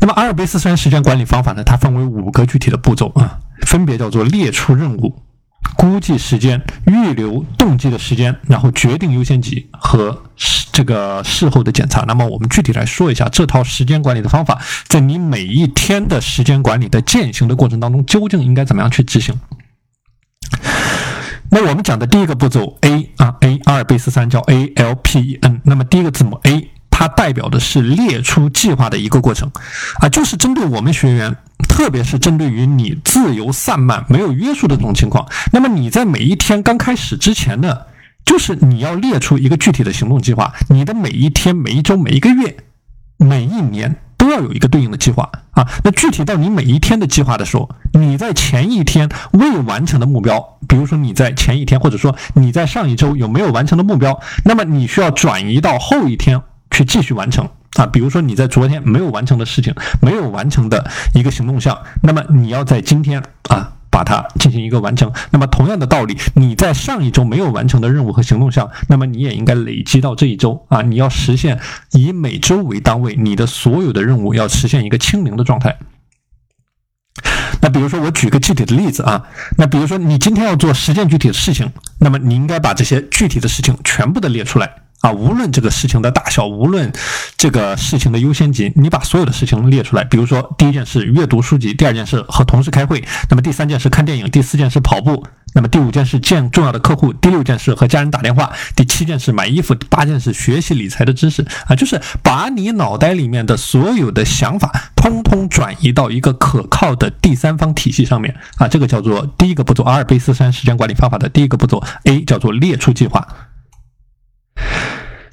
那么阿尔卑斯山时间管理方法呢？它分为五个具体的步骤啊，分别叫做列出任务、估计时间、预留动机的时间，然后决定优先级和这个事后的检查。那么我们具体来说一下这套时间管理的方法，在你每一天的时间管理的践行的过程当中，究竟应该怎么样去执行？那我们讲的第一个步骤 A 啊 A 阿尔卑斯山叫 A L P E N，那么第一个字母 A。它代表的是列出计划的一个过程，啊，就是针对我们学员，特别是针对于你自由散漫、没有约束的这种情况，那么你在每一天刚开始之前呢，就是你要列出一个具体的行动计划，你的每一天、每一周、每一个月、每一年都要有一个对应的计划啊。那具体到你每一天的计划的时候，你在前一天未完成的目标，比如说你在前一天，或者说你在上一周有没有完成的目标，那么你需要转移到后一天。去继续完成啊，比如说你在昨天没有完成的事情，没有完成的一个行动项，那么你要在今天啊把它进行一个完成。那么同样的道理，你在上一周没有完成的任务和行动项，那么你也应该累积到这一周啊，你要实现以每周为单位，你的所有的任务要实现一个清零的状态。那比如说我举个具体的例子啊，那比如说你今天要做十件具体的事情，那么你应该把这些具体的事情全部的列出来。啊，无论这个事情的大小，无论这个事情的优先级，你把所有的事情列出来。比如说，第一件事阅读书籍，第二件事和同事开会，那么第三件事看电影，第四件事跑步，那么第五件事见重要的客户，第六件事和家人打电话，第七件事买衣服，第八件事学习理财的知识。啊，就是把你脑袋里面的所有的想法，通通转移到一个可靠的第三方体系上面。啊，这个叫做第一个步骤，阿尔卑斯山时间管理方法的第一个步骤 A 叫做列出计划。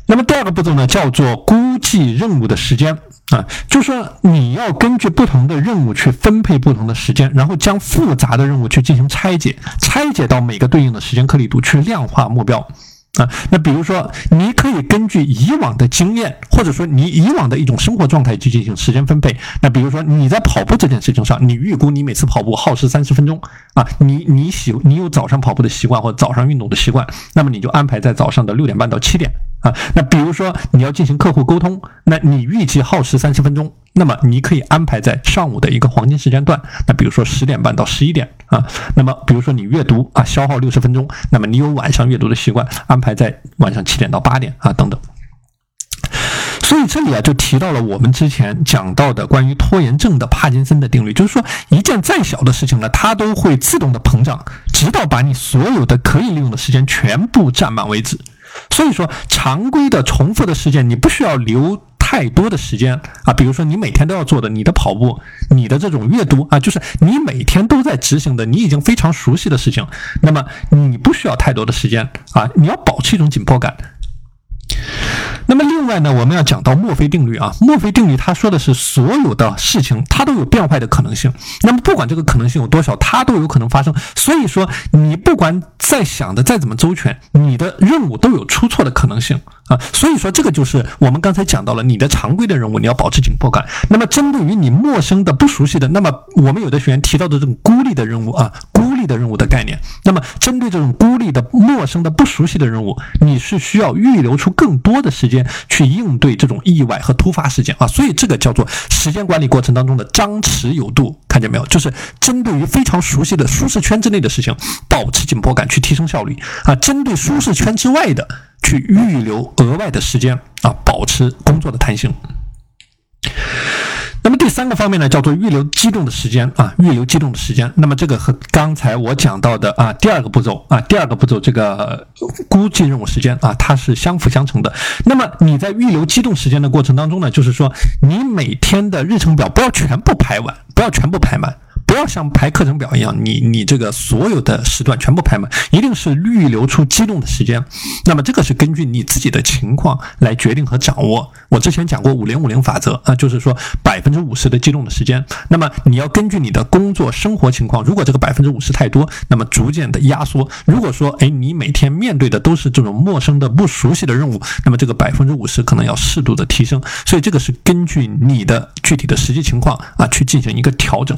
那么第二个步骤呢，叫做估计任务的时间啊，就是说你要根据不同的任务去分配不同的时间，然后将复杂的任务去进行拆解，拆解到每个对应的时间颗粒度去量化目标啊。那比如说，你可以根据以往的经验，或者说你以往的一种生活状态去进行时间分配。那比如说你在跑步这件事情上，你预估你每次跑步耗时三十分钟啊，你你喜你有早上跑步的习惯或早上运动的习惯，那么你就安排在早上的六点半到七点。啊，那比如说你要进行客户沟通，那你预计耗时三十分钟，那么你可以安排在上午的一个黄金时间段，那比如说十点半到十一点啊。那么比如说你阅读啊，消耗六十分钟，那么你有晚上阅读的习惯，安排在晚上七点到八点啊等等。所以这里啊就提到了我们之前讲到的关于拖延症的帕金森的定律，就是说一件再小的事情呢，它都会自动的膨胀，直到把你所有的可以利用的时间全部占满为止。所以说，常规的重复的事件，你不需要留太多的时间啊。比如说，你每天都要做的，你的跑步，你的这种阅读啊，就是你每天都在执行的，你已经非常熟悉的事情，那么你不需要太多的时间啊。你要保持一种紧迫感。那么另外呢，我们要讲到墨菲定律啊。墨菲定律它说的是所有的事情它都有变坏的可能性。那么不管这个可能性有多少，它都有可能发生。所以说，你不管再想的再怎么周全，你的任务都有出错的可能性啊。所以说，这个就是我们刚才讲到了，你的常规的任务你要保持紧迫感。那么针对于你陌生的、不熟悉的，那么我们有的学员提到的这种孤立的任务啊，孤的任务的概念。那么针对这种孤立的、陌生的、不熟悉的任务，你是需要预留出更多的时间。去应对这种意外和突发事件啊，所以这个叫做时间管理过程当中的张弛有度，看见没有？就是针对于非常熟悉的舒适圈之内的事情，保持紧迫感去提升效率啊；针对舒适圈之外的，去预留额外的时间啊，保持工作的弹性。那么第三个方面呢，叫做预留机动的时间啊，预留机动的时间。那么这个和刚才我讲到的啊第二个步骤啊，第二个步骤这个估计任务时间啊，它是相辅相成的。那么你在预留机动时间的过程当中呢，就是说你每天的日程表不要全部排完，不要全部排满。不要像排课程表一样，你你这个所有的时段全部排满，一定是预留出机动的时间。那么这个是根据你自己的情况来决定和掌握。我之前讲过五零五零法则啊，就是说百分之五十的机动的时间。那么你要根据你的工作生活情况，如果这个百分之五十太多，那么逐渐的压缩。如果说哎你每天面对的都是这种陌生的不熟悉的任务，那么这个百分之五十可能要适度的提升。所以这个是根据你的具体的实际情况啊去进行一个调整。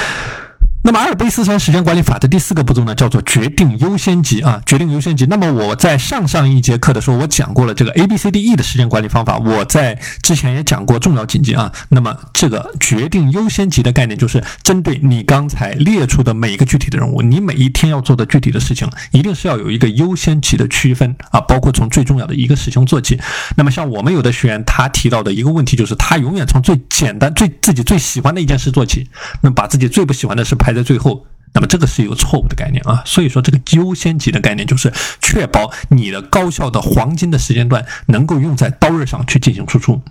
那么阿尔卑斯山时间管理法的第四个步骤呢，叫做决定优先级啊，决定优先级。那么我在上上一节课的时候，我讲过了这个 A B C D E 的时间管理方法，我在之前也讲过重要紧急啊。那么这个决定优先级的概念，就是针对你刚才列出的每一个具体的任务，你每一天要做的具体的事情，一定是要有一个优先级的区分啊，包括从最重要的一个事情做起。那么像我们有的学员他提到的一个问题，就是他永远从最简单、最自己最喜欢的一件事做起，那把自己最不喜欢的事排。排在最后，那么这个是一个错误的概念啊。所以说，这个优先级的概念就是确保你的高效的黄金的时间段能够用在刀刃上去进行输出。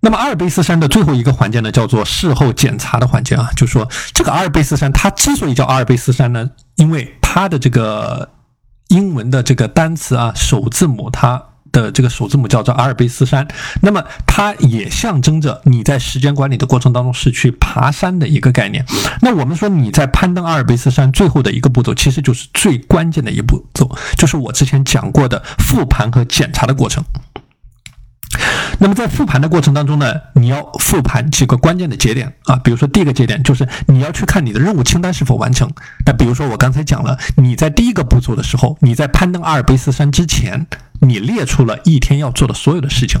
那么阿尔卑斯山的最后一个环节呢，叫做事后检查的环节啊。就是说，这个阿尔卑斯山它之所以叫阿尔卑斯山呢，因为它的这个英文的这个单词啊首字母它。的这个首字母叫做阿尔卑斯山，那么它也象征着你在时间管理的过程当中是去爬山的一个概念。那我们说你在攀登阿尔卑斯山最后的一个步骤，其实就是最关键的一步骤，就是我之前讲过的复盘和检查的过程。那么在复盘的过程当中呢，你要复盘几个关键的节点啊，比如说第一个节点就是你要去看你的任务清单是否完成。那比如说我刚才讲了，你在第一个步骤的时候，你在攀登阿尔卑斯山之前，你列出了一天要做的所有的事情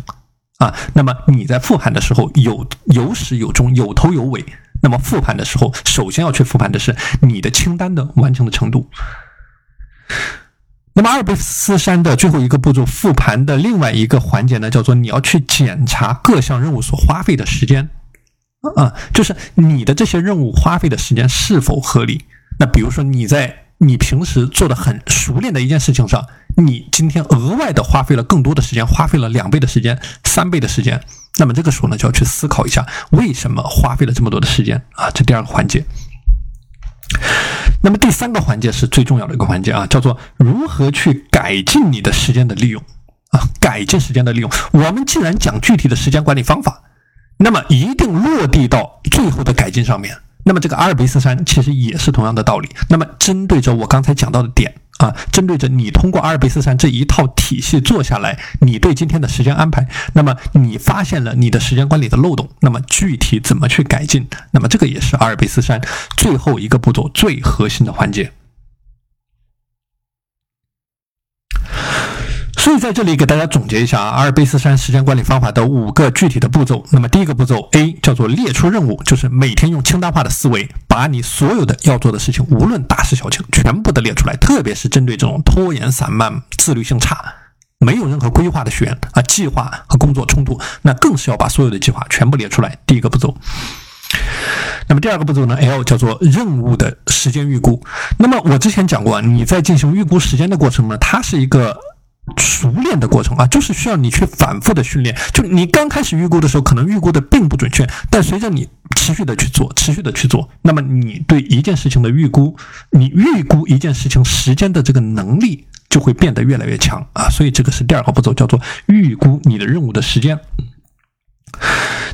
啊。那么你在复盘的时候有有始有终，有头有尾。那么复盘的时候，首先要去复盘的是你的清单的完成的程度。那么阿尔卑斯山的最后一个步骤复盘的另外一个环节呢，叫做你要去检查各项任务所花费的时间，啊，就是你的这些任务花费的时间是否合理。那比如说你在你平时做的很熟练的一件事情上，你今天额外的花费了更多的时间，花费了两倍的时间、三倍的时间，那么这个时候呢，就要去思考一下为什么花费了这么多的时间啊，这第二个环节。那么第三个环节是最重要的一个环节啊，叫做如何去改进你的时间的利用啊，改进时间的利用。我们既然讲具体的时间管理方法，那么一定落地到最后的改进上面。那么这个阿尔卑斯山其实也是同样的道理。那么针对着我刚才讲到的点。啊，针对着你通过阿尔卑斯山这一套体系做下来，你对今天的时间安排，那么你发现了你的时间管理的漏洞，那么具体怎么去改进？那么这个也是阿尔卑斯山最后一个步骤最核心的环节。所以在这里给大家总结一下啊，阿尔卑斯山时间管理方法的五个具体的步骤。那么第一个步骤 A 叫做列出任务，就是每天用清单化的思维，把你所有的要做的事情，无论大事小情，全部的列出来。特别是针对这种拖延散漫、自律性差、没有任何规划的学员啊，计划和工作冲突，那更是要把所有的计划全部列出来。第一个步骤。那么第二个步骤呢？L 叫做任务的时间预估。那么我之前讲过，你在进行预估时间的过程呢，它是一个。熟练的过程啊，就是需要你去反复的训练。就你刚开始预估的时候，可能预估的并不准确，但随着你持续的去做，持续的去做，那么你对一件事情的预估，你预估一件事情时间的这个能力就会变得越来越强啊。所以这个是第二个步骤，叫做预估你的任务的时间。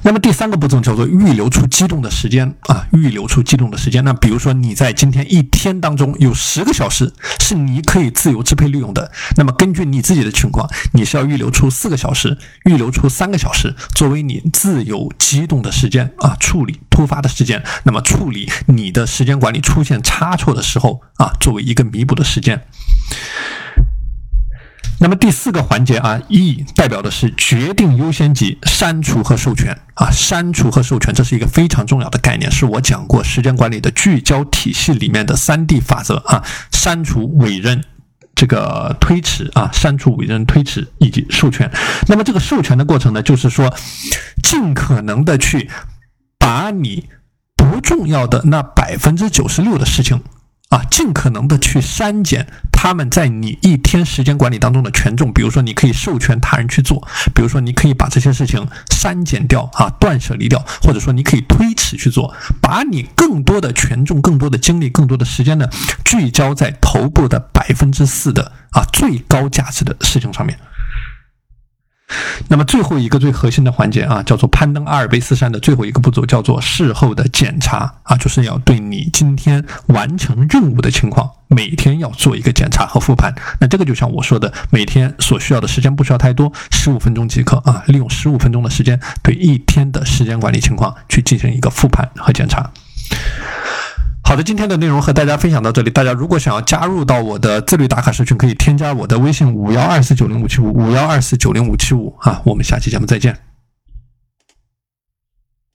那么第三个步骤叫做预留出机动的时间啊，预留出机动的时间。那比如说你在今天一天当中有十个小时是你可以自由支配利用的，那么根据你自己的情况，你是要预留出四个小时，预留出三个小时作为你自由机动的时间啊，处理突发的时间，那么处理你的时间管理出现差错的时候啊，作为一个弥补的时间。那么第四个环节啊，E 代表的是决定优先级、删除和授权啊，删除和授权，这是一个非常重要的概念，是我讲过时间管理的聚焦体系里面的三 D 法则啊，删除、委任、这个推迟啊，删除、委任、推迟以及授权。那么这个授权的过程呢，就是说，尽可能的去把你不重要的那百分之九十六的事情。啊，尽可能的去删减他们在你一天时间管理当中的权重，比如说你可以授权他人去做，比如说你可以把这些事情删减掉啊，断舍离掉，或者说你可以推迟去做，把你更多的权重、更多的精力、更多的时间呢，聚焦在头部的百分之四的啊最高价值的事情上面。那么最后一个最核心的环节啊，叫做攀登阿尔卑斯山的最后一个步骤，叫做事后的检查啊，就是要对你今天完成任务的情况，每天要做一个检查和复盘。那这个就像我说的，每天所需要的时间不需要太多，十五分钟即可啊，利用十五分钟的时间，对一天的时间管理情况去进行一个复盘和检查。好的，今天的内容和大家分享到这里。大家如果想要加入到我的自律打卡社群，可以添加我的微信五幺二四九零五七五五幺二四九零五七五啊。我们下期节目再见。